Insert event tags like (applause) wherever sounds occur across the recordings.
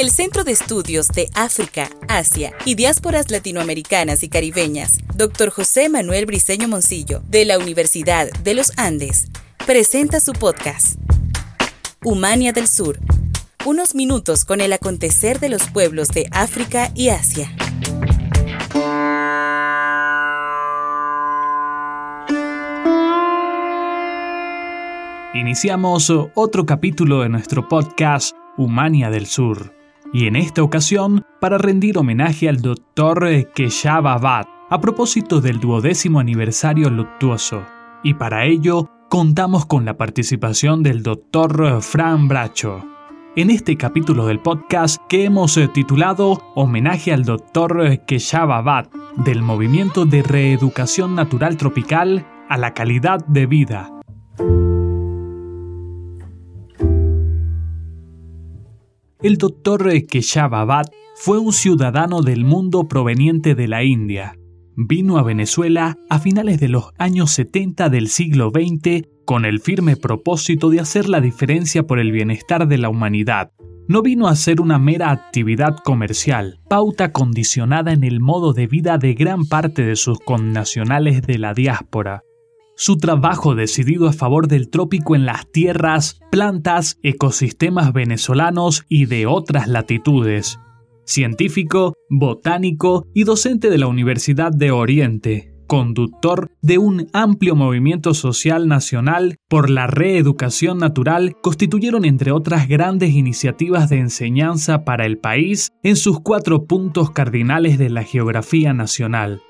El Centro de Estudios de África, Asia y Diásporas Latinoamericanas y Caribeñas, Dr. José Manuel Briceño Moncillo, de la Universidad de los Andes, presenta su podcast, Humania del Sur. Unos minutos con el acontecer de los pueblos de África y Asia. Iniciamos otro capítulo de nuestro podcast Humania del Sur, y en esta ocasión para rendir homenaje al Dr. Keshava Abad a propósito del duodécimo aniversario luctuoso, y para ello contamos con la participación del Dr. Fran Bracho. En este capítulo del podcast que hemos titulado Homenaje al Dr. Keshava Abad del Movimiento de Reeducación Natural Tropical a la Calidad de Vida, El doctor Keshava Bhatt fue un ciudadano del mundo proveniente de la India. Vino a Venezuela a finales de los años 70 del siglo XX con el firme propósito de hacer la diferencia por el bienestar de la humanidad. No vino a ser una mera actividad comercial, pauta condicionada en el modo de vida de gran parte de sus connacionales de la diáspora su trabajo decidido a favor del trópico en las tierras, plantas, ecosistemas venezolanos y de otras latitudes. Científico, botánico y docente de la Universidad de Oriente, conductor de un amplio movimiento social nacional por la reeducación natural, constituyeron entre otras grandes iniciativas de enseñanza para el país en sus cuatro puntos cardinales de la geografía nacional.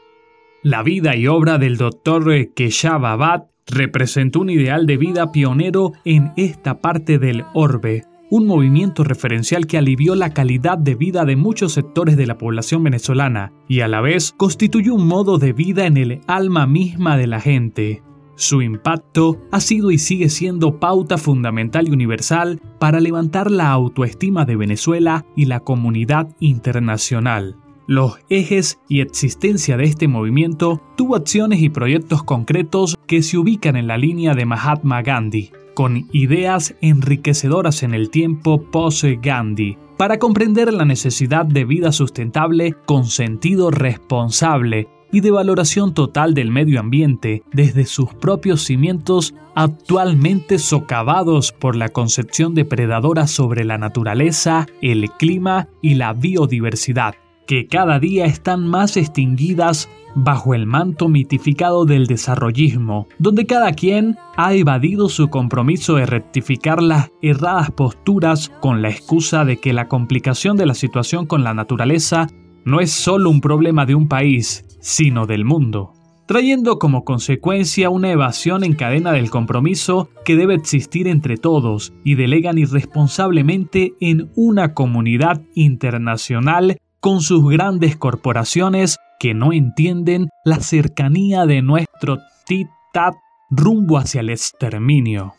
La vida y obra del doctor Keshava Abad representó un ideal de vida pionero en esta parte del orbe, un movimiento referencial que alivió la calidad de vida de muchos sectores de la población venezolana y a la vez constituyó un modo de vida en el alma misma de la gente. Su impacto ha sido y sigue siendo pauta fundamental y universal para levantar la autoestima de Venezuela y la comunidad internacional los ejes y existencia de este movimiento tuvo acciones y proyectos concretos que se ubican en la línea de Mahatma Gandhi, con ideas enriquecedoras en el tiempo post-Gandhi, para comprender la necesidad de vida sustentable con sentido responsable y de valoración total del medio ambiente desde sus propios cimientos actualmente socavados por la concepción depredadora sobre la naturaleza, el clima y la biodiversidad que cada día están más extinguidas bajo el manto mitificado del desarrollismo, donde cada quien ha evadido su compromiso de rectificar las erradas posturas con la excusa de que la complicación de la situación con la naturaleza no es solo un problema de un país, sino del mundo trayendo como consecuencia una evasión en cadena del compromiso que debe existir entre todos y delegan irresponsablemente en una comunidad internacional con sus grandes corporaciones que no entienden la cercanía de nuestro tit-tat rumbo hacia el exterminio.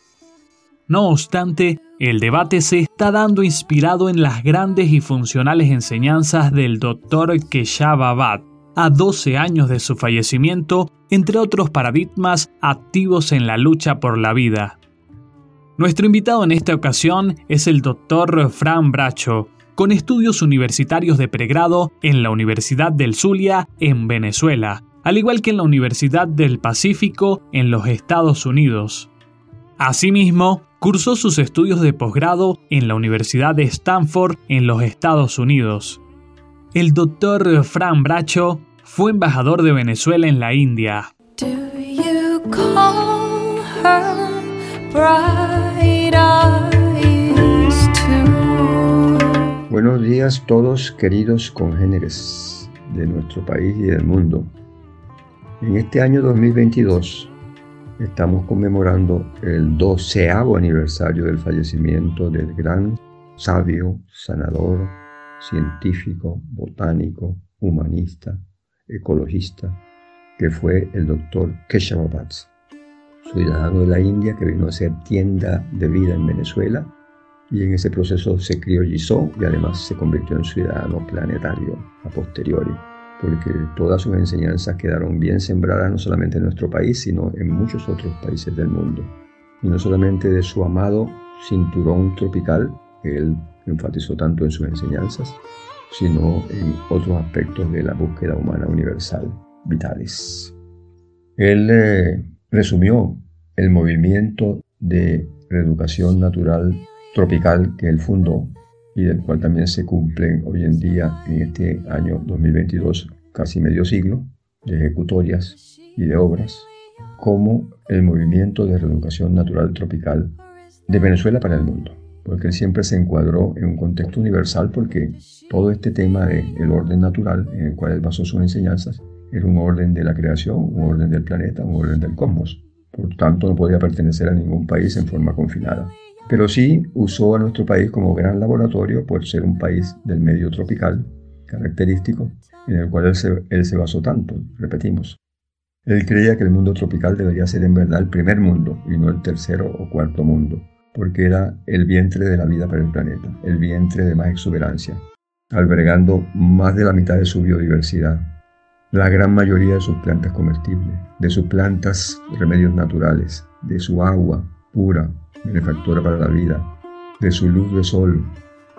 No obstante, el debate se está dando inspirado en las grandes y funcionales enseñanzas del. Keshava Abad, a 12 años de su fallecimiento, entre otros paradigmas activos en la lucha por la vida. Nuestro invitado en esta ocasión es el Dr. Fran Bracho, con estudios universitarios de pregrado en la Universidad del Zulia en Venezuela, al igual que en la Universidad del Pacífico en los Estados Unidos. Asimismo, cursó sus estudios de posgrado en la Universidad de Stanford en los Estados Unidos. El doctor Fran Bracho fue embajador de Venezuela en la India. Buenos días todos queridos congéneres de nuestro país y del mundo. En este año 2022 estamos conmemorando el doceavo aniversario del fallecimiento del gran sabio, sanador, científico, botánico, humanista, ecologista, que fue el doctor Keshava ciudadano de la India que vino a ser tienda de vida en Venezuela y en ese proceso se criollizó y además se convirtió en ciudadano planetario a posteriori, porque todas sus enseñanzas quedaron bien sembradas no solamente en nuestro país, sino en muchos otros países del mundo. Y no solamente de su amado cinturón tropical, que él enfatizó tanto en sus enseñanzas, sino en otros aspectos de la búsqueda humana universal, vitales. Él eh, resumió el movimiento de reeducación natural tropical que él fundó y del cual también se cumplen hoy en día, en este año 2022, casi medio siglo de ejecutorias y de obras, como el movimiento de reeducación natural tropical de Venezuela para el mundo, porque él siempre se encuadró en un contexto universal porque todo este tema del orden natural en el cual él basó sus enseñanzas era un orden de la creación, un orden del planeta, un orden del cosmos. Por tanto, no podía pertenecer a ningún país en forma confinada. Pero sí usó a nuestro país como gran laboratorio por ser un país del medio tropical, característico, en el cual él se, basó tanto, repetimos. Él creía que el mundo tropical debería ser en verdad el primer mundo y no el tercero o cuarto mundo, porque era el vientre de la vida para el planeta, el vientre de más exuberancia, albergando más de la mitad de su biodiversidad, la gran mayoría de sus plantas comestibles, de sus plantas remedios naturales, de su agua pura, benefactora para la vida, de su luz de sol,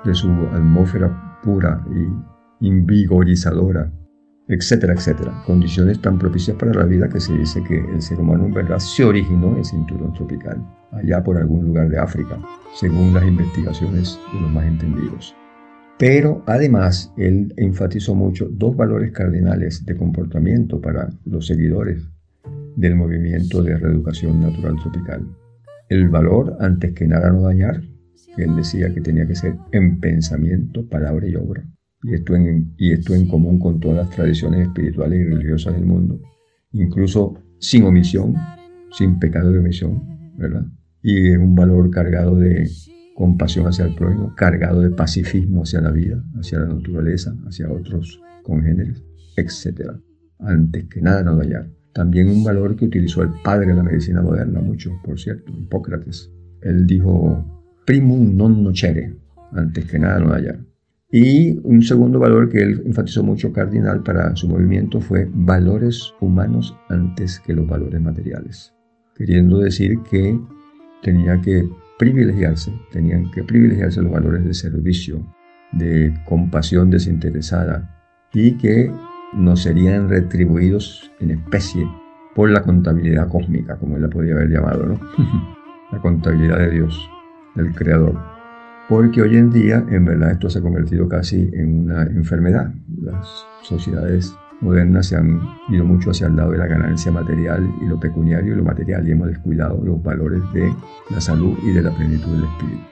de su atmósfera pura y invigorizadora, etcétera, etcétera. Condiciones tan propicias para la vida que se dice que el ser humano en verdad se originó en el cinturón tropical, allá por algún lugar de África, según las investigaciones de los más entendidos. Pero además, él enfatizó mucho dos valores cardinales de comportamiento para los seguidores del movimiento de reeducación natural tropical. El valor, antes que nada, no dañar, él decía que tenía que ser en pensamiento, palabra y obra. Y esto, en, y esto en común con todas las tradiciones espirituales y religiosas del mundo, incluso sin omisión, sin pecado de omisión, ¿verdad? Y es un valor cargado de compasión hacia el prójimo, cargado de pacifismo hacia la vida, hacia la naturaleza, hacia otros congéneres, etc. Antes que nada no dañar. También un valor que utilizó el padre de la medicina moderna mucho, por cierto, Hipócrates. Él dijo, primum non nocere, antes que nada no dañar. Y un segundo valor que él enfatizó mucho cardinal para su movimiento fue valores humanos antes que los valores materiales. Queriendo decir que tenía que privilegiarse, tenían que privilegiarse los valores de servicio, de compasión desinteresada y que no serían retribuidos en especie por la contabilidad cósmica, como él la podía haber llamado, ¿no? (laughs) la contabilidad de Dios, del Creador. Porque hoy en día, en verdad, esto se ha convertido casi en una enfermedad. Las sociedades modernas se han ido mucho hacia el lado de la ganancia material y lo pecuniario y lo material y hemos descuidado los valores de la salud y de la plenitud del espíritu.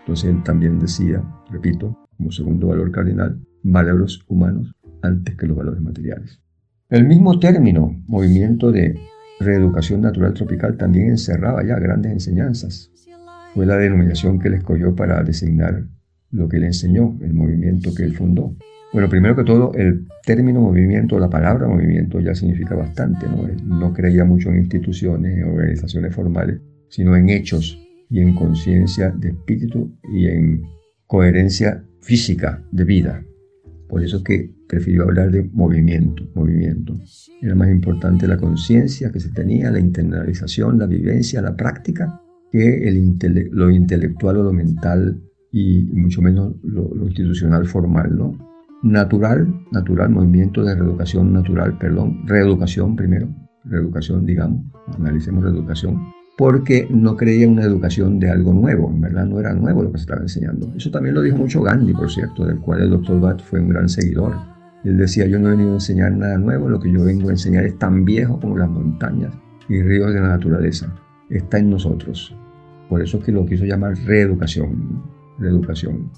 Entonces él también decía, repito, como segundo valor cardinal, valores humanos antes que los valores materiales. El mismo término, movimiento de reeducación natural tropical, también encerraba ya grandes enseñanzas. Fue la denominación que él escogió para designar lo que él enseñó, el movimiento que él fundó. Bueno, primero que todo, el término movimiento, la palabra movimiento ya significa bastante, ¿no? No creía mucho en instituciones, en organizaciones formales, sino en hechos y en conciencia de espíritu y en coherencia física de vida. Por eso es que prefirió hablar de movimiento, movimiento. Era más importante la conciencia que se tenía, la internalización, la vivencia, la práctica, que el lo intelectual o lo mental y mucho menos lo, lo institucional formal, ¿no? natural, natural, movimiento de reeducación natural, perdón, reeducación primero, reeducación, digamos, analicemos reeducación, porque no creía una educación de algo nuevo, en verdad no era nuevo lo que se estaba enseñando. Eso también lo dijo mucho Gandhi, por cierto, del cual el doctor Batt fue un gran seguidor. Él decía, yo no he venido a enseñar nada nuevo, lo que yo vengo a enseñar es tan viejo como las montañas y ríos de la naturaleza. Está en nosotros. Por eso es que lo quiso llamar reeducación, reeducación,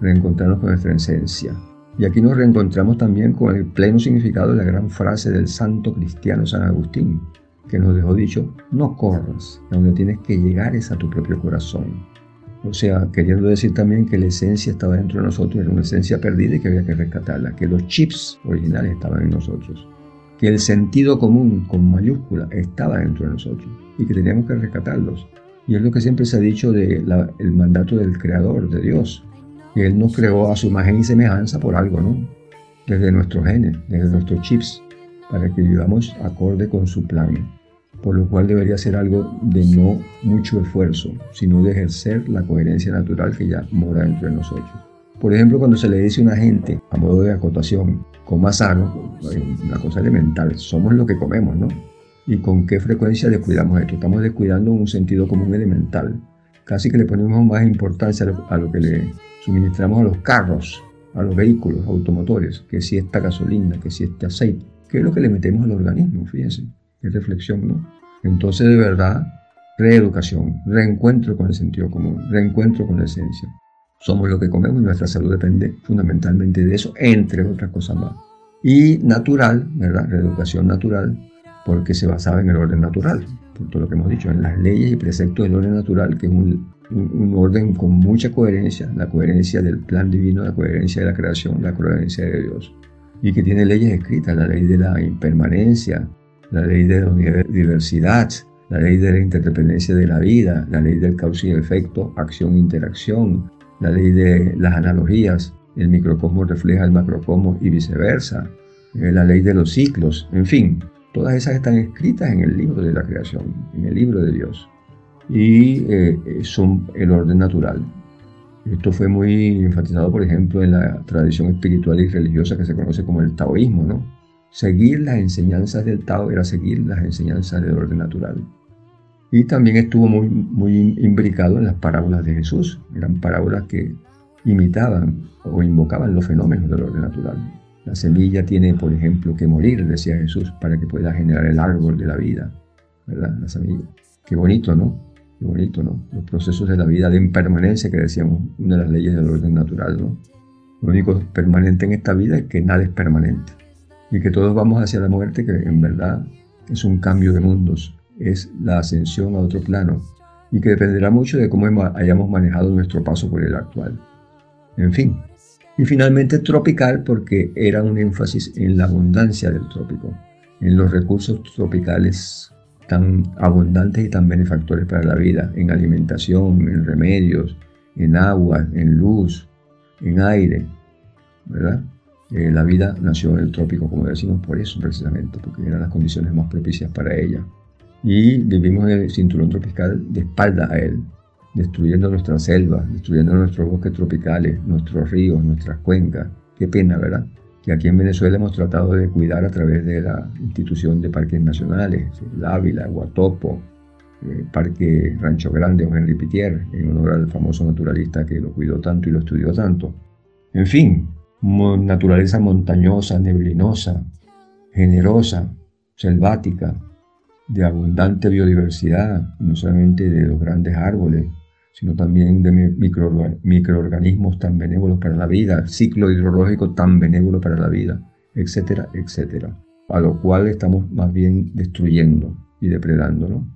reencontrarnos con nuestra esencia, y aquí nos reencontramos también con el pleno significado de la gran frase del santo cristiano San Agustín, que nos dejó dicho, no corras, donde tienes que llegar es a tu propio corazón. O sea, queriendo decir también que la esencia estaba dentro de nosotros, era una esencia perdida y que había que rescatarla, que los chips originales estaban en nosotros, que el sentido común con mayúscula estaba dentro de nosotros y que teníamos que rescatarlos. Y es lo que siempre se ha dicho del mandato del Creador, de Dios, él nos creó a su imagen y semejanza por algo, ¿no? Desde nuestros genes, desde nuestros chips, para que vivamos acorde con su plan. Por lo cual debería ser algo de no mucho esfuerzo, sino de ejercer la coherencia natural que ya mora dentro de nosotros. Por ejemplo, cuando se le dice a una gente, a modo de acotación, coma sano, una cosa elemental, somos lo que comemos, ¿no? ¿Y con qué frecuencia descuidamos esto? Estamos descuidando un sentido común elemental. Casi que le ponemos más importancia a lo que le suministramos a los carros, a los vehículos automotores, que si esta gasolina, que si este aceite, que es lo que le metemos al organismo, fíjense, qué reflexión, ¿no? Entonces, de verdad, reeducación, reencuentro con el sentido común, reencuentro con la esencia. Somos lo que comemos y nuestra salud depende fundamentalmente de eso, entre otras cosas más. Y natural, ¿verdad? Reeducación natural, porque se basaba en el orden natural, por todo lo que hemos dicho, en las leyes y preceptos del orden natural, que es un, un, orden con mucha coherencia, la coherencia del plan divino, la coherencia de la creación, la coherencia de Dios, y que tiene leyes escritas, la ley de la impermanencia, la ley de la diversidad, la ley de la interdependencia de la vida, la ley del causa y efecto, acción-interacción, la ley de las analogías, el microcosmos refleja el macrocosmos y viceversa, eh, la ley de los ciclos, en fin, todas esas están escritas en el libro de la creación, en el libro de Dios, y eh, son el orden natural. Esto fue muy enfatizado, por ejemplo, en la tradición espiritual y religiosa que se conoce como el taoísmo, ¿no? Seguir las enseñanzas del Tao era seguir las enseñanzas del orden natural. Y también estuvo muy, muy imbricado en las parábolas de Jesús. Eran parábolas que imitaban o invocaban los fenómenos del orden natural. La semilla tiene, por ejemplo, que morir, decía Jesús, para que pueda generar el árbol de la vida. ¿Verdad? La semilla. Qué bonito, ¿no? Qué bonito, ¿no? Los procesos de la vida de impermanencia que decíamos, una de las leyes del orden natural, ¿no? Lo único permanente en esta vida es que nada es permanente y que todos vamos hacia la muerte, que en verdad es un cambio de mundos, es la ascensión a otro plano y que dependerá mucho de cómo hayamos manejado nuestro paso por el actual. En fin. Y finalmente tropical porque era un énfasis en la abundancia del trópico, en los recursos tropicales tan abundantes y tan benefactores para la vida, en alimentación, en remedios, en agua, en luz, en aire, ¿verdad? Eh, la vida nació en el trópico, como decimos, por eso precisamente, porque eran las condiciones más propicias para ella. Y vivimos en el cinturón tropical de espalda a él, destruyendo nuestras selvas, destruyendo nuestros bosques tropicales, nuestros ríos, nuestras cuencas. Qué pena, ¿verdad? Que aquí en Venezuela hemos tratado de cuidar a través de la institución de parques nacionales, el Ávila, Guatopo, el Parque Rancho Grande o Henry Pitier, en honor al famoso naturalista que lo cuidó tanto y lo estudió tanto. En fin, naturaleza montañosa, neblinosa, generosa, selvática, de abundante biodiversidad, no solamente de los grandes árboles, sino también de microorganismos tan benévolos para la vida, ciclo hidrológico tan benévolo para la vida, etcétera, etcétera. A lo cual estamos más bien destruyendo y depredando,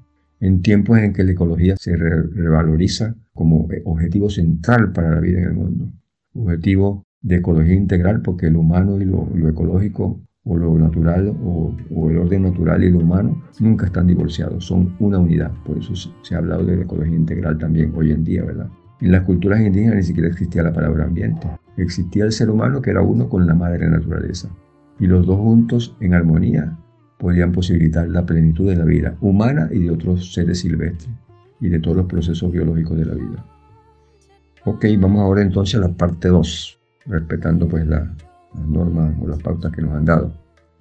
En tiempos en que la ecología se revaloriza como objetivo central para la vida en el mundo, objetivo de ecología integral porque el humano y lo, ecológico o lo natural o, el orden natural y lo humano nunca están divorciados, son una unidad. Por eso se, ha hablado de ecología integral también hoy en día, ¿verdad? En las culturas indígenas ni siquiera existía la palabra ambiente. Existía el ser humano que era uno con la madre naturaleza. Y los dos juntos en armonía podían posibilitar la plenitud de la vida humana y de otros seres silvestres y de todos los procesos biológicos de la vida. Ok, vamos ahora entonces a la parte 2 respetando pues las normas o las pautas que nos han dado.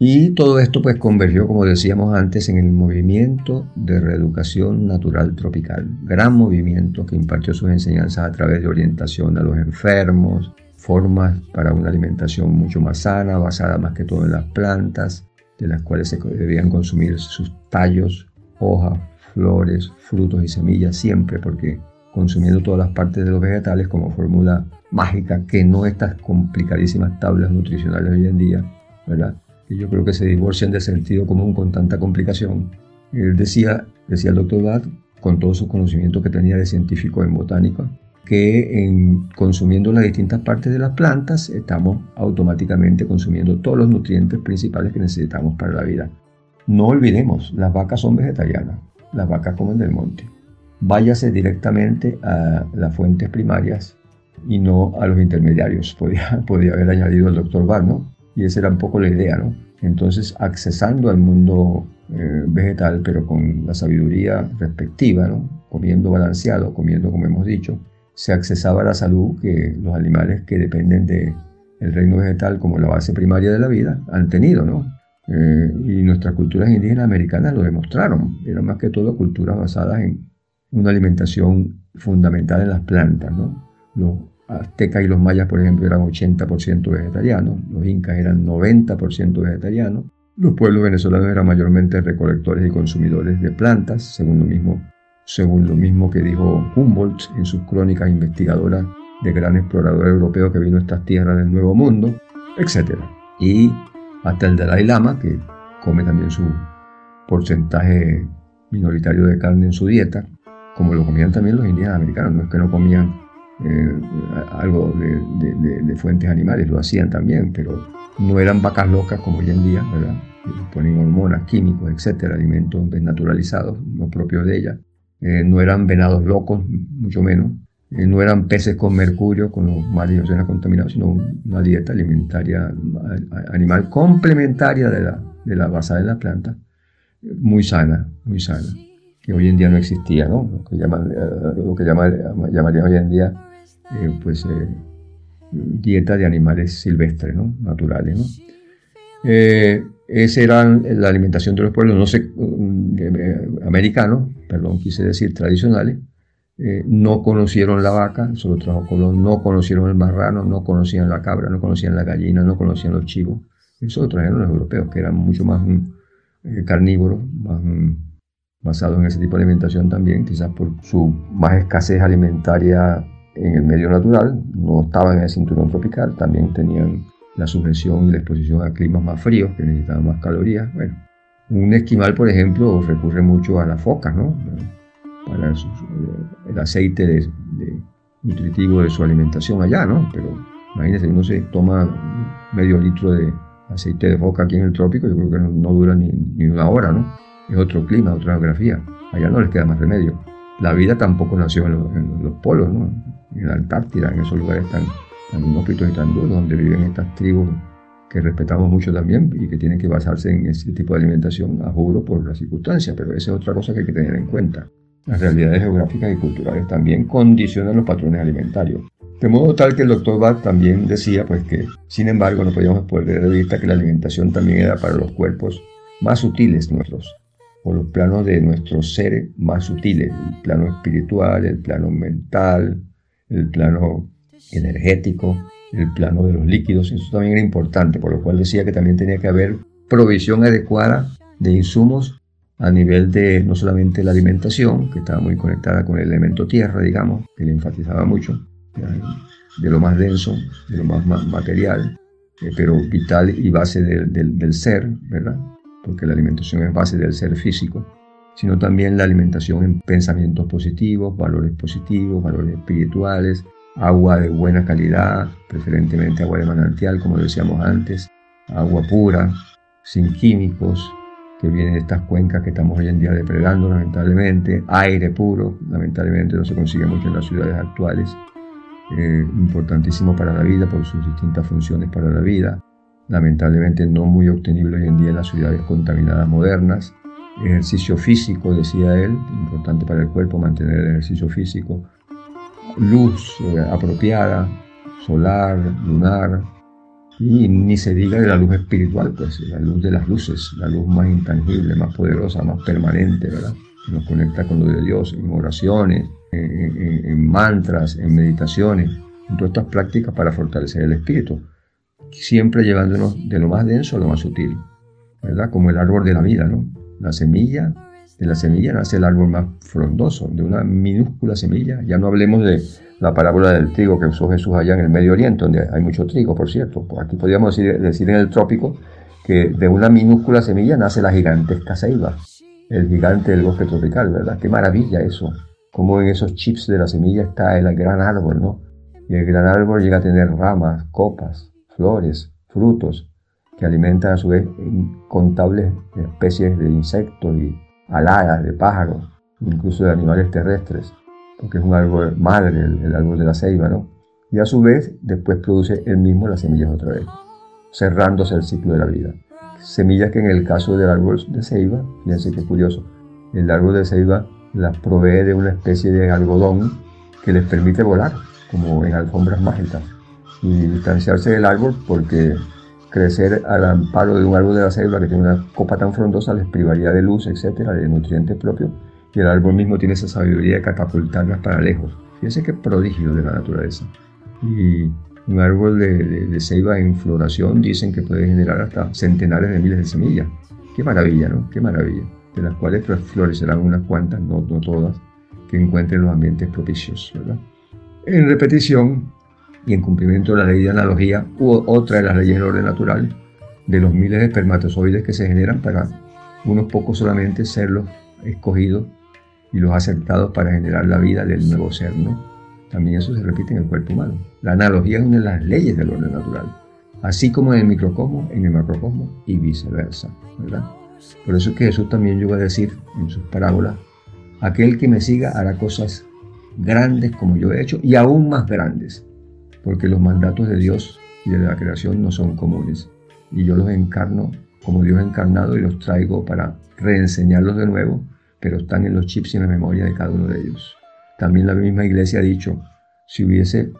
Y todo esto pues convergió, como decíamos antes, en el movimiento de reeducación natural tropical. Gran movimiento que impartió sus enseñanzas a través de orientación a los enfermos, formas para una alimentación mucho más sana, basada más que todo en las plantas, de las cuales se debían consumir sus tallos, hojas, flores, frutos y semillas siempre, porque consumiendo todas las partes de los vegetales como fórmula mágica, que no estas complicadísimas tablas nutricionales hoy en día, ¿verdad? Que yo creo que se divorcian del sentido común con tanta complicación. Él decía, decía el doctor Bad, con todos sus conocimientos que tenía de científico en botánica, que en consumiendo las distintas partes de las plantas estamos automáticamente consumiendo todos los nutrientes principales que necesitamos para la vida. No olvidemos, las vacas son vegetarianas, las vacas comen del monte váyase directamente a las fuentes primarias y no a los intermediarios, podía, (laughs) podía haber añadido el doctor Bar, ¿no? Y esa era un poco la idea, ¿no? Entonces, accesando al mundo eh, vegetal, pero con la sabiduría respectiva, ¿no? comiendo balanceado, comiendo como hemos dicho, se accesaba a la salud que los animales que dependen del el reino vegetal como la base primaria de la vida han tenido, ¿no? Eh, y nuestras culturas indígenas americanas lo demostraron. Eran más que todo culturas basadas en una alimentación fundamental en las plantas. ¿no? Los aztecas y los mayas, por ejemplo, eran 80% vegetarianos, los incas eran 90% vegetarianos, los pueblos venezolanos eran mayormente recolectores y consumidores de plantas, según lo mismo, según lo mismo que dijo Humboldt en sus crónicas investigadoras de gran explorador europeo que vino a estas tierras del Nuevo Mundo, etc. Y hasta el Dalai Lama, que come también su porcentaje minoritario de carne en su dieta, como lo comían también los indígenas americanos, no es que no comían eh, algo de, fuentes animales, lo hacían también, pero no eran vacas locas como hoy en día, ¿verdad? Ponen hormonas, químicos, etcétera, alimentos desnaturalizados, no propios de ellas. Eh, no eran venados locos, mucho menos. Eh, no eran peces con mercurio, con los mares y contaminados, sino una dieta alimentaria animal complementaria de la, de la basada en la planta, muy sana, muy sana, que hoy en día no existía, ¿no? Lo que, llaman, eh, lo que llamarían hoy en día, eh, pues, dieta de animales silvestres, ¿no? Naturales, ¿no? esa era la alimentación de los pueblos, no sé, americanos, perdón, quise decir tradicionales, eh, no conocieron la vaca, solo trajo no conocieron el marrano, no conocían la cabra, no conocían la gallina, no conocían los chivos. Eso lo trajeron los europeos, que eran mucho más mm, eh, carnívoros, más mm, basados en ese tipo de alimentación también, quizás por su más escasez alimentaria en el medio natural, no estaban en el cinturón tropical, también tenían la sujeción y la exposición a climas más fríos, que necesitaban más calorías. Bueno, un esquimal, por ejemplo, recurre mucho a las focas, ¿no? para el aceite de, nutritivo de su alimentación allá, ¿no? Pero imagínense, uno se toma medio litro de aceite de foca aquí en el trópico, yo creo que no, dura ni, una hora, ¿no? Es otro clima, otra geografía. Allá no les queda más remedio. La vida tampoco nació en los, polos, ¿no? En la Antártida, en esos lugares tan, tan inhóspitos y tan duros, donde viven estas tribus que respetamos mucho también y que tienen que basarse en ese tipo de alimentación a juro por las circunstancias, pero esa es otra cosa que hay que tener en cuenta. Las realidades geográficas y culturales también condicionan los patrones alimentarios. De modo tal que el doctor Bach también decía pues que, sin embargo, no podíamos perder de vista que la alimentación también era para los cuerpos más sutiles nuestros, o los planos de nuestros seres más sutiles, el plano espiritual, el plano mental, el plano energético, el plano de los líquidos, eso también era importante, por lo cual decía que también tenía que haber provisión adecuada de insumos a nivel de no solamente la alimentación, que estaba muy conectada con el elemento tierra, digamos, que le enfatizaba mucho, de lo más denso, de lo más, material, eh, pero vital y base del ser, ¿verdad? Porque la alimentación es base del ser físico, sino también la alimentación en pensamientos positivos, valores positivos, valores espirituales, agua de buena calidad, preferentemente agua de manantial, como decíamos antes, agua pura, sin químicos, que viene de estas cuencas que estamos hoy en día depredando lamentablemente, aire puro, lamentablemente no se consigue mucho en las ciudades actuales, eh, importantísimo para la vida por sus distintas funciones para la vida, lamentablemente no muy obtenible hoy en día en las ciudades contaminadas modernas, ejercicio físico, decía él, importante para el cuerpo mantener el ejercicio físico, luz eh, apropiada, solar, lunar, y ni se diga de la luz espiritual, pues la luz de las luces, la luz más intangible, más poderosa, más permanente, ¿verdad? Que nos conecta con lo de Dios en oraciones, en, mantras, en meditaciones, en todas estas prácticas para fortalecer el espíritu, siempre llevándonos de lo más denso a lo más sutil, ¿verdad? Como el árbol de la vida, ¿no? La semilla, de la semilla nace el árbol más frondoso, de una minúscula semilla, ya no hablemos de la parábola del trigo que usó Jesús allá en el Medio Oriente, donde hay mucho trigo, por cierto. Aquí podríamos decir, en el trópico que de una minúscula semilla nace la gigantesca ceiba, el gigante del bosque tropical, ¿verdad? Qué maravilla eso. Como en esos chips de la semilla está el gran árbol, ¿no? Y el gran árbol llega a tener ramas, copas, flores, frutos, que alimentan a su vez incontables especies de insectos y aladas, de pájaros, incluso de animales terrestres porque es un árbol madre, el, árbol de la ceiba, ¿no? Y a su vez, después produce él mismo las semillas otra vez, cerrándose el ciclo de la vida. semillas que en el caso del árbol de ceiba, fíjense qué curioso, el árbol de ceiba las provee de una especie de algodón que les permite volar, como en alfombras mágicas, y distanciarse del árbol porque crecer al amparo de un árbol de la ceiba que tiene una copa tan frondosa les privaría de luz, etcétera, de nutrientes propios, y el árbol mismo tiene esa sabiduría de catapultarlas para lejos. Fíjense qué prodigio de la naturaleza. Y un árbol de, ceiba en floración dicen que puede generar hasta centenares de miles de semillas. Qué maravilla, ¿no? Qué maravilla. De las cuales pues, florecerán unas cuantas, no, no todas, que encuentren los ambientes propicios, ¿verdad? En repetición y en cumplimiento de la ley de analogía u otra de las leyes del orden natural, de los miles de espermatozoides que se generan para unos pocos solamente ser los escogidos y los acertados para generar la vida del nuevo ser, ¿no? También eso se repite en el cuerpo humano. La analogía es una de las leyes del orden natural, así como en el microcosmos, en el macrocosmos y viceversa, ¿verdad? Por eso es que Jesús también llegó a decir en sus parábolas, aquel que me siga hará cosas grandes como yo he hecho y aún más grandes, porque los mandatos de Dios y de la creación no son comunes. Y yo los encarno como Dios encarnado y los traigo para reenseñarlos de nuevo, pero están en los chips y en la memoria de cada uno de ellos. También la misma iglesia ha dicho, si hubiese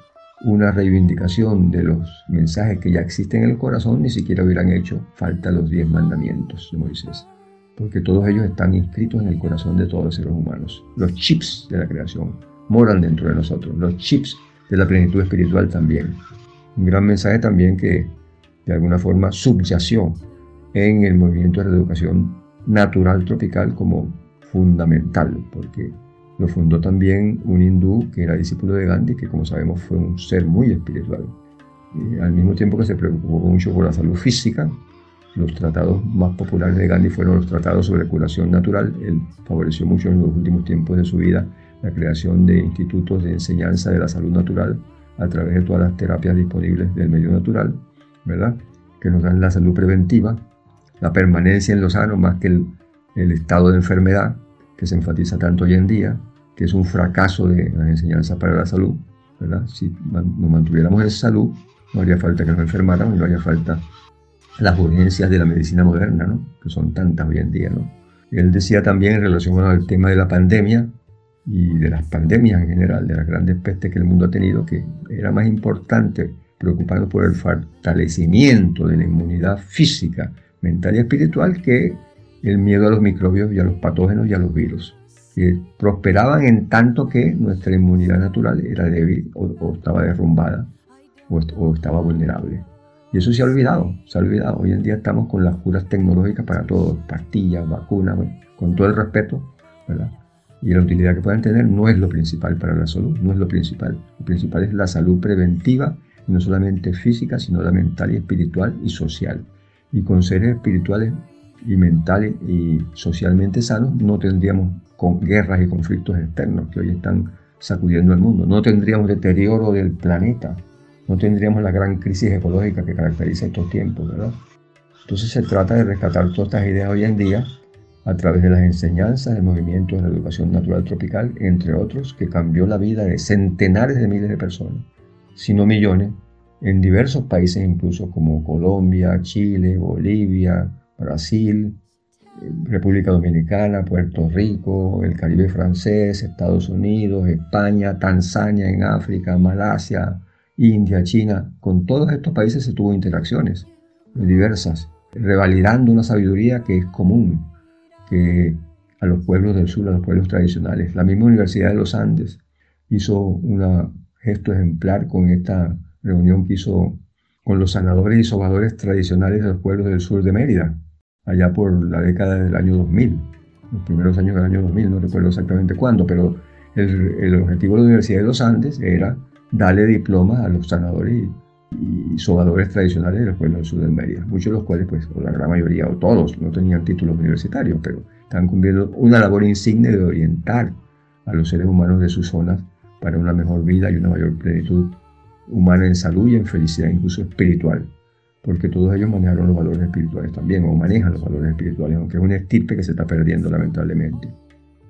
una reivindicación de los mensajes que ya existen en el corazón, ni siquiera hubieran hecho falta los diez mandamientos de Moisés, porque todos ellos están inscritos en el corazón de todos los seres humanos. Los chips de la creación moran dentro de nosotros, los chips de la plenitud espiritual también. Un gran mensaje también que de alguna forma subyació en el movimiento de la educación natural tropical como fundamental, porque lo fundó también un hindú que era discípulo de Gandhi, que como sabemos fue un ser muy espiritual. Y al mismo tiempo que se preocupó mucho por la salud física, los tratados más populares de Gandhi fueron los tratados sobre curación natural. Él favoreció mucho en los últimos tiempos de su vida la creación de institutos de enseñanza de la salud natural a través de todas las terapias disponibles del medio natural, ¿verdad? Que nos dan la salud preventiva, la permanencia en lo sano más que el, el estado de enfermedad que se enfatiza tanto hoy en día, que es un fracaso de las enseñanzas para la salud, ¿verdad? Si nos mantuviéramos en salud, no haría falta que nos enfermáramos y no haría falta las urgencias de la medicina moderna, ¿no? Que son tantas hoy en día, ¿no? Él decía también en relación al tema de la pandemia y de las pandemias en general, de las grandes pestes que el mundo ha tenido, que era más importante preocuparnos por el fortalecimiento de la inmunidad física, mental y espiritual que el miedo a los microbios y a los patógenos y a los virus que prosperaban en tanto que nuestra inmunidad natural era débil o, estaba derrumbada o, estaba vulnerable. Y eso se ha olvidado, se ha olvidado. Hoy en día estamos con las curas tecnológicas para todo, pastillas, vacunas, con todo el respeto, ¿verdad? Y la utilidad que puedan tener no es lo principal para la salud, no es lo principal. Lo principal es la salud preventiva, no solamente física, sino la mental y espiritual y social. Y con seres espirituales y mentales y socialmente sanos no tendríamos con guerras y conflictos externos que hoy están sacudiendo el mundo. No tendríamos deterioro del planeta, no tendríamos la gran crisis ecológica que caracteriza estos tiempos, ¿verdad? Entonces se trata de rescatar todas estas ideas hoy en día a través de las enseñanzas del movimiento de la educación natural tropical, entre otros, que cambió la vida de centenares de miles de personas, si no millones, en diversos países incluso como Colombia, Chile, Bolivia, Brasil, República Dominicana, Puerto Rico, el Caribe francés, Estados Unidos, España, Tanzania en África, Malasia, India, China. Con todos estos países se tuvo interacciones diversas, revalidando una sabiduría que es común a los pueblos del sur, a los pueblos tradicionales. La misma Universidad de los Andes hizo un gesto ejemplar con esta reunión que hizo con los sanadores y sobadores tradicionales de los pueblos del sur de Mérida, allá por la década del año 2000, los primeros años del año 2000, no recuerdo exactamente cuándo, pero el, objetivo de la Universidad de los Andes era darle diplomas a los sanadores y, sobadores tradicionales de los pueblos del sur de Mérida, muchos de los cuales, pues, o la gran mayoría, o todos, no tenían títulos universitarios, pero estaban cumpliendo una labor insigne de orientar a los seres humanos de sus zonas para una mejor vida y una mayor plenitud humana en salud y en felicidad, incluso espiritual porque todos ellos manejaron los valores espirituales también, o manejan los valores espirituales, aunque es un estirpe que se está perdiendo lamentablemente.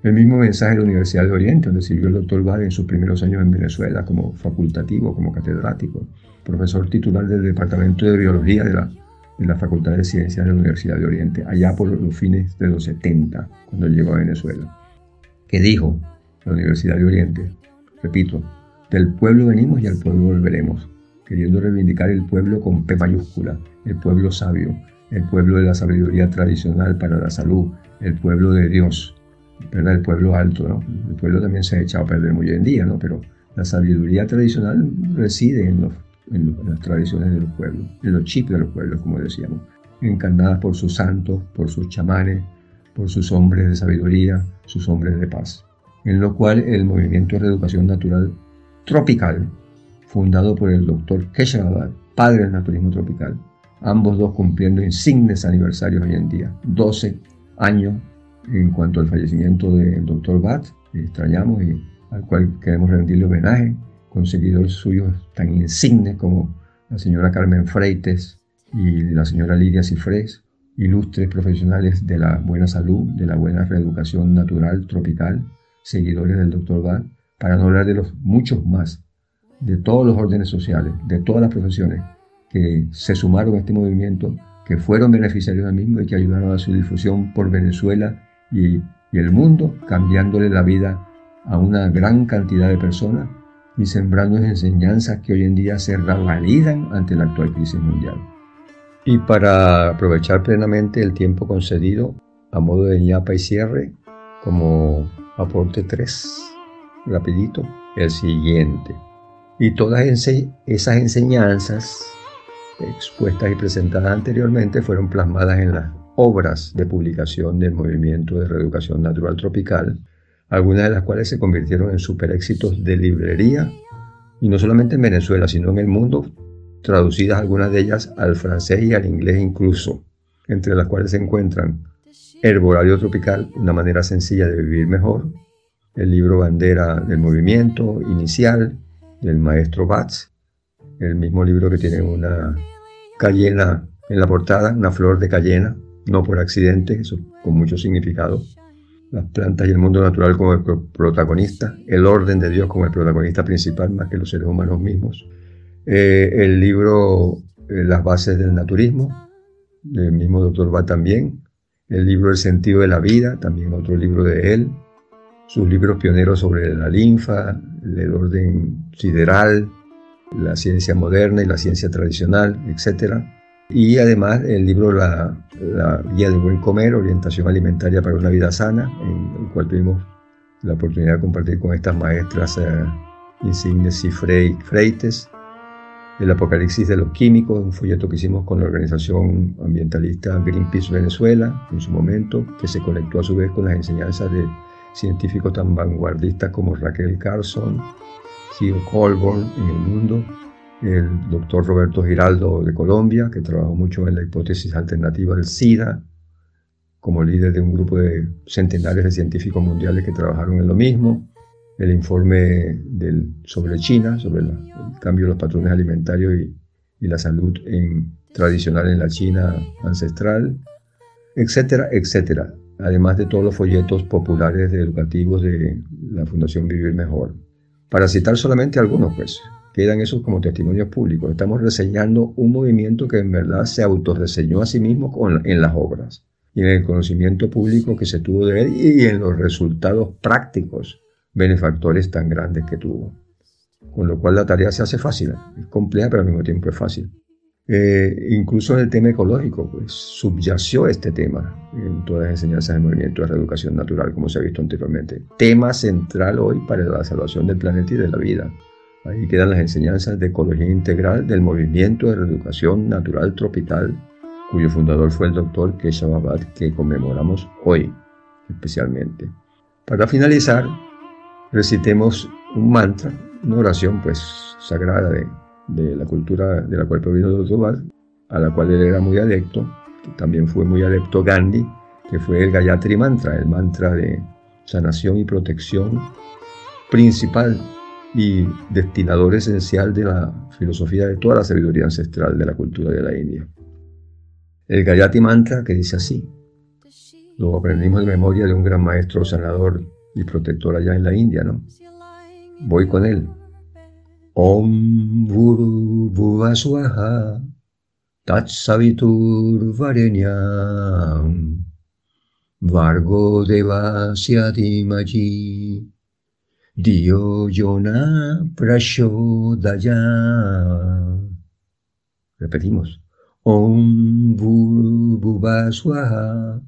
El mismo mensaje de la Universidad de Oriente, donde sirvió el doctor Bade en sus primeros años en Venezuela como facultativo, como catedrático, profesor titular del Departamento de Biología de la de la Facultad de Ciencias de la Universidad de Oriente, allá por los fines de los 70, cuando llegó a Venezuela, que dijo la Universidad de Oriente, repito, del pueblo venimos y al pueblo volveremos, queriendo reivindicar el pueblo con P mayúscula, el pueblo sabio, el pueblo de la sabiduría tradicional para la salud, el pueblo de Dios, ¿verdad? el pueblo alto. ¿no? El pueblo también se ha echado a perder muy hoy en día, ¿no? pero la sabiduría tradicional reside en, las tradiciones de los pueblos, en los chips de los pueblos, como decíamos, encarnadas por sus santos, por sus chamanes, por sus hombres de sabiduría, sus hombres de paz. En lo cual el movimiento de reeducación natural tropical, fundado por el doctor Keshav padre del naturismo tropical, ambos dos cumpliendo insignes aniversarios hoy en día, 12 años en cuanto al fallecimiento del doctor Bat, extrañamos y al cual queremos rendirle homenaje, con seguidores suyos tan insignes como la señora Carmen Freites y la señora Lidia Cifrés, ilustres profesionales de la buena salud, de la buena reeducación natural tropical, seguidores del doctor Bat, para no hablar de los muchos más, de todos los órdenes sociales, de todas las profesiones que se sumaron a este movimiento, que fueron beneficiarios del mismo y que ayudaron a su difusión por Venezuela y, el mundo, cambiándole la vida a una gran cantidad de personas y sembrando enseñanzas que hoy en día se revalidan ante la actual crisis mundial. Y para aprovechar plenamente el tiempo concedido, a modo de ñapa y cierre, como aporte 3, rapidito, el siguiente. Y todas esas enseñanzas expuestas y presentadas anteriormente fueron plasmadas en las obras de publicación del movimiento de reeducación natural tropical, algunas de las cuales se convirtieron en super éxitos de librería, y no solamente en Venezuela, sino en el mundo, traducidas algunas de ellas al francés y al inglés incluso, entre las cuales se encuentran Herbolario Tropical, una manera sencilla de vivir mejor, el libro bandera del movimiento inicial del maestro Batz, el mismo libro que tiene una cayena en la portada, una flor de cayena, no por accidente, eso con mucho significado. Las plantas y el mundo natural como el protagonista, el orden de Dios como el protagonista principal, más que los seres humanos mismos. Eh, el libro eh, Las bases del naturismo, del mismo doctor Va también. El libro El sentido de la vida, también otro libro de él. Sus libros pioneros sobre la linfa, el orden sideral, la ciencia moderna y la ciencia tradicional, etc. Y además el libro la, Guía del Buen Comer, Orientación Alimentaria para una Vida Sana, en el cual tuvimos la oportunidad de compartir con estas maestras eh, insignes y Freites, El Apocalipsis de los Químicos, un folleto que hicimos con la organización ambientalista Greenpeace Venezuela en su momento, que se conectó a su vez con las enseñanzas de científicos tan vanguardistas como Raquel Carson, Gio Colborn en el mundo, el doctor Roberto Giraldo de Colombia, que trabajó mucho en la hipótesis alternativa del SIDA, como líder de un grupo de centenares de científicos mundiales que trabajaron en lo mismo, el informe sobre China, sobre el cambio de los patrones alimentarios y, la salud tradicional en la China ancestral, etcétera, etcétera, además de todos los folletos populares educativos de la Fundación Vivir Mejor. Para citar solamente algunos, pues, quedan esos como testimonios públicos. Estamos reseñando un movimiento que en verdad se autorreseñó a sí mismo en las obras y en el conocimiento público que se tuvo de él y en los resultados prácticos benefactores tan grandes que tuvo. Con lo cual la tarea se hace fácil, es compleja pero al mismo tiempo es fácil. Eh, incluso en el tema ecológico, pues subyació este tema en todas las enseñanzas del movimiento de reeducación natural, como se ha visto anteriormente. Tema central hoy para la salvación del planeta y de la vida. Ahí quedan las enseñanzas de ecología integral del movimiento de reeducación natural tropical, cuyo fundador fue el doctor Keshav que conmemoramos hoy especialmente. Para finalizar, recitemos un mantra, una oración pues sagrada de la cultura de la cual provino Dr. a la cual él era muy adepto, también fue muy adepto Gandhi, que fue el Gayatri Mantra, el mantra de sanación y protección principal y destinador esencial de la filosofía de toda la sabiduría ancestral de la cultura de la India. El Gayatri Mantra que dice así, lo aprendimos de memoria de un gran maestro sanador y protector allá en la India, ¿no? Voy con él. Om Bhuru Bhuvaswaha Tatsavitur Varenyam Vargo Devasya Dio Yona Prashodaya. Repetimos. Om Bhuvaswaha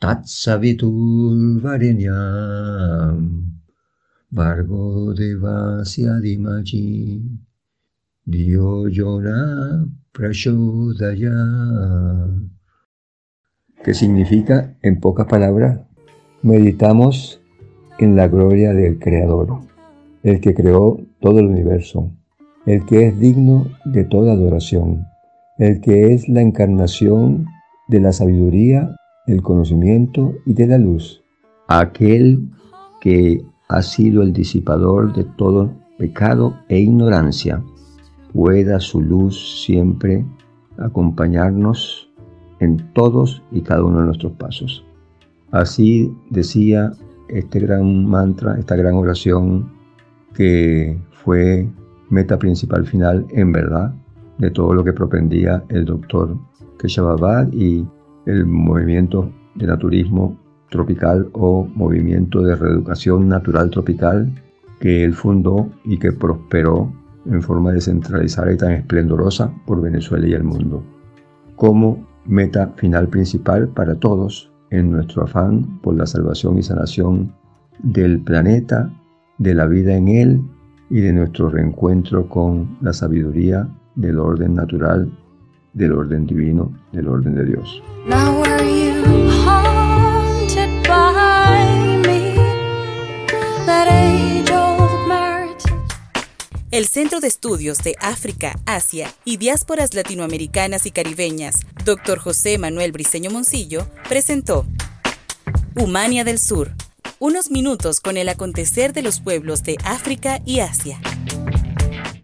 Tatsavitur Varenyam Vargo Devasya Dimaji Dio Yona Prashodaya. ¿Qué significa, en pocas palabras, meditamos en la gloria del Creador, el que creó todo el universo, el que es digno de toda adoración, el que es la encarnación de la sabiduría, del conocimiento y de la luz, aquel que ha sido el disipador de todo pecado e ignorancia, pueda su luz siempre acompañarnos en todos y cada uno de nuestros pasos. Así decía este gran mantra, esta gran oración que fue meta principal final en verdad de todo lo que propendía el doctor Keshavabad y el movimiento de naturismo tropical o movimiento de reeducación natural tropical que él fundó y que prosperó en forma descentralizada y tan esplendorosa por Venezuela y el mundo, como meta final principal para todos en nuestro afán por la salvación y sanación del planeta, de la vida en él y de nuestro reencuentro con la sabiduría del orden natural, del orden divino, del orden de Dios. El Centro de Estudios de África, Asia y Diásporas Latinoamericanas y Caribeñas, Dr. José Manuel Briceño Moncillo, presentó Humania del Sur, unos minutos con el acontecer de los pueblos de África y Asia.